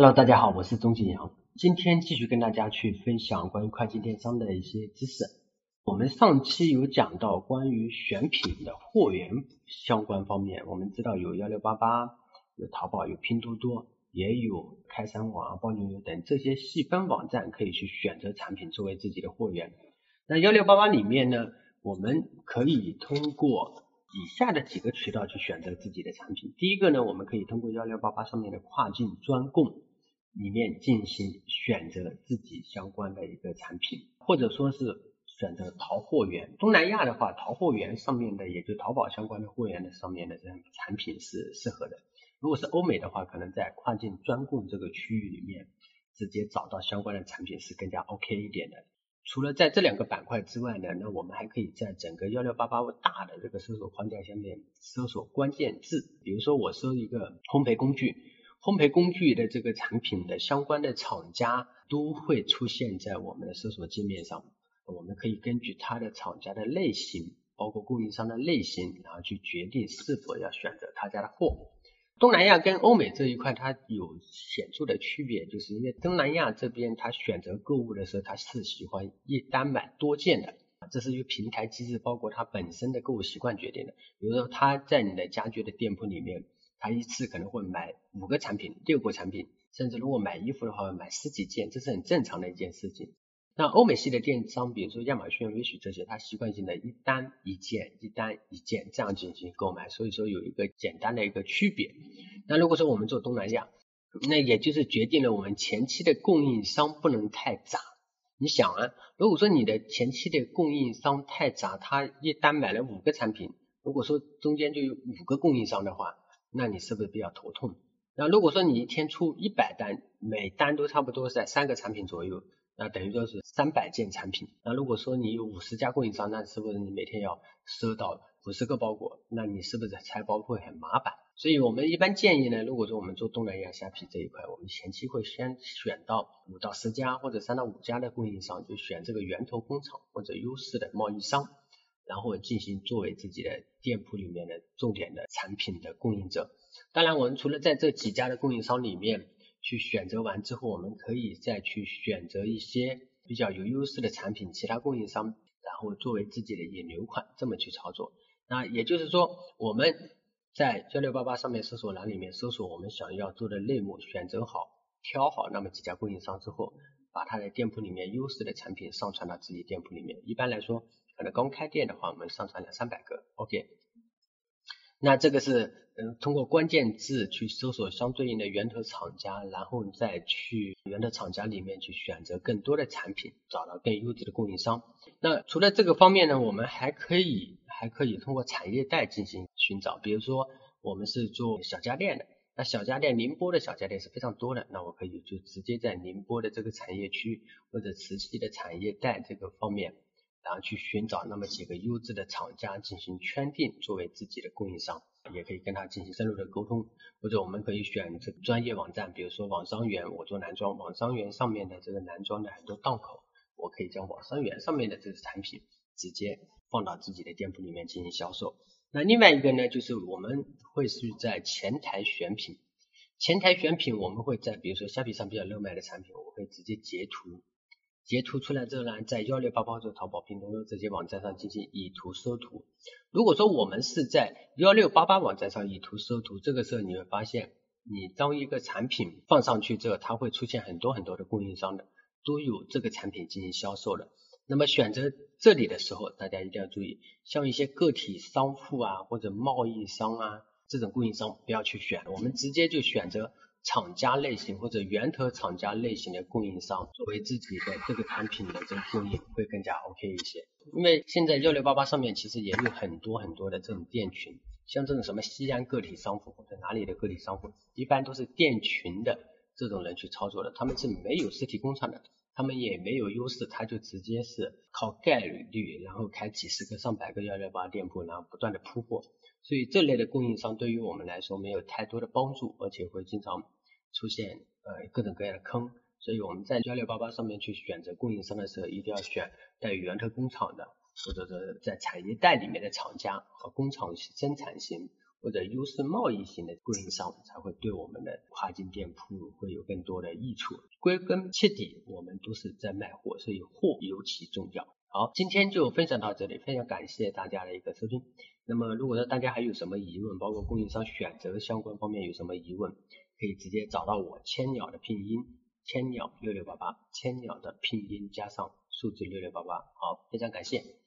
Hello，大家好，我是钟景阳，今天继续跟大家去分享关于跨境电商的一些知识。我们上期有讲到关于选品的货源相关方面，我们知道有幺六八八，有淘宝，有拼多多，也有开山网啊、包牛牛等这些细分网站可以去选择产品作为自己的货源。那幺六八八里面呢，我们可以通过以下的几个渠道去选择自己的产品。第一个呢，我们可以通过幺六八八上面的跨境专供。里面进行选择自己相关的一个产品，或者说是选择淘货源。东南亚的话，淘货源上面的，也就淘宝相关的货源的上面的这样产品是适合的。如果是欧美的话，可能在跨境专供这个区域里面，直接找到相关的产品是更加 OK 一点的。除了在这两个板块之外呢，那我们还可以在整个幺六八八大的这个搜索框架下面搜索关键字，比如说我搜一个烘焙工具。烘焙工具的这个产品的相关的厂家都会出现在我们的搜索界面上，我们可以根据它的厂家的类型，包括供应商的类型，然后去决定是否要选择他家的货。东南亚跟欧美这一块它有显著的区别，就是因为东南亚这边他选择购物的时候，他是喜欢一单买多件的，这是由平台机制包括他本身的购物习惯决定的。比如说他在你的家居的店铺里面。他一次可能会买五个产品、六个产品，甚至如果买衣服的话，买十几件，这是很正常的一件事情。那欧美系的电商，比如说亚马逊、微 i 这些，它习惯性的一单一件、一单一件这样进行购买，所以说有一个简单的一个区别。那如果说我们做东南亚，那也就是决定了我们前期的供应商不能太杂。你想啊，如果说你的前期的供应商太杂，他一单买了五个产品，如果说中间就有五个供应商的话，那你是不是比较头痛？那如果说你一天出一百单，每单都差不多在三个产品左右，那等于说是三百件产品。那如果说你有五十家供应商，那是不是你每天要收到五十个包裹？那你是不是拆包会很麻烦？所以我们一般建议呢，如果说我们做东南亚虾皮这一块，我们前期会先选到五到十家或者三到五家的供应商，就选这个源头工厂或者优势的贸易商。然后进行作为自己的店铺里面的重点的产品的供应者。当然，我们除了在这几家的供应商里面去选择完之后，我们可以再去选择一些比较有优势的产品，其他供应商，然后作为自己的引流款，这么去操作。那也就是说，我们在幺六八八上面搜索栏里面搜索我们想要做的类目，选择好、挑好那么几家供应商之后，把他的店铺里面优势的产品上传到自己店铺里面。一般来说，可能刚开店的话，我们上传两三百个，OK。那这个是嗯，通过关键字去搜索相对应的源头厂家，然后再去源头厂家里面去选择更多的产品，找到更优质的供应商。那除了这个方面呢，我们还可以还可以通过产业带进行寻找。比如说我们是做小家电的，那小家电宁波的小家电是非常多的，那我可以就直接在宁波的这个产业区或者慈溪的产业带这个方面。然后去寻找那么几个优质的厂家进行圈定，作为自己的供应商，也可以跟他进行深入的沟通，或者我们可以选这个专业网站，比如说网商园，我做男装，网商园上面的这个男装的很多档口，我可以将网商园上面的这个产品直接放到自己的店铺里面进行销售。那另外一个呢，就是我们会是在前台选品，前台选品我们会在比如说虾皮上比较热卖的产品，我会直接截图。截图出来之后呢，在幺六八八或淘宝、拼多多这些网站上进行以图搜图。如果说我们是在幺六八八网站上以图搜图，这个时候你会发现，你当一个产品放上去之后，它会出现很多很多的供应商的，都有这个产品进行销售的。那么选择这里的时候，大家一定要注意，像一些个体商户啊或者贸易商啊这种供应商不要去选，我们直接就选择。厂家类型或者源头厂家类型的供应商作为自己的这个产品的这个供应会更加 OK 一些，因为现在幺六八八上面其实也有很多很多的这种店群，像这种什么西安个体商户或者哪里的个体商户，一般都是店群的这种人去操作的，他们是没有实体工厂的，他们也没有优势，他就直接是靠概率，然后开几十个上百个幺六八店铺，然后不断的铺货。所以这类的供应商对于我们来说没有太多的帮助，而且会经常出现呃各种各样的坑。所以我们在幺六八八上面去选择供应商的时候，一定要选带源头工厂的，或者说在产业带里面的厂家和工厂生产型或者优势贸易型的供应商才会对我们的跨境店铺会有更多的益处。归根结底，我们都是在卖货，所以货尤其重要。好，今天就分享到这里，非常感谢大家的一个收听。那么，如果说大家还有什么疑问，包括供应商选择相关方面有什么疑问，可以直接找到我千鸟的拼音，千鸟六六八八，千鸟的拼音加上数字六六八八。好，非常感谢。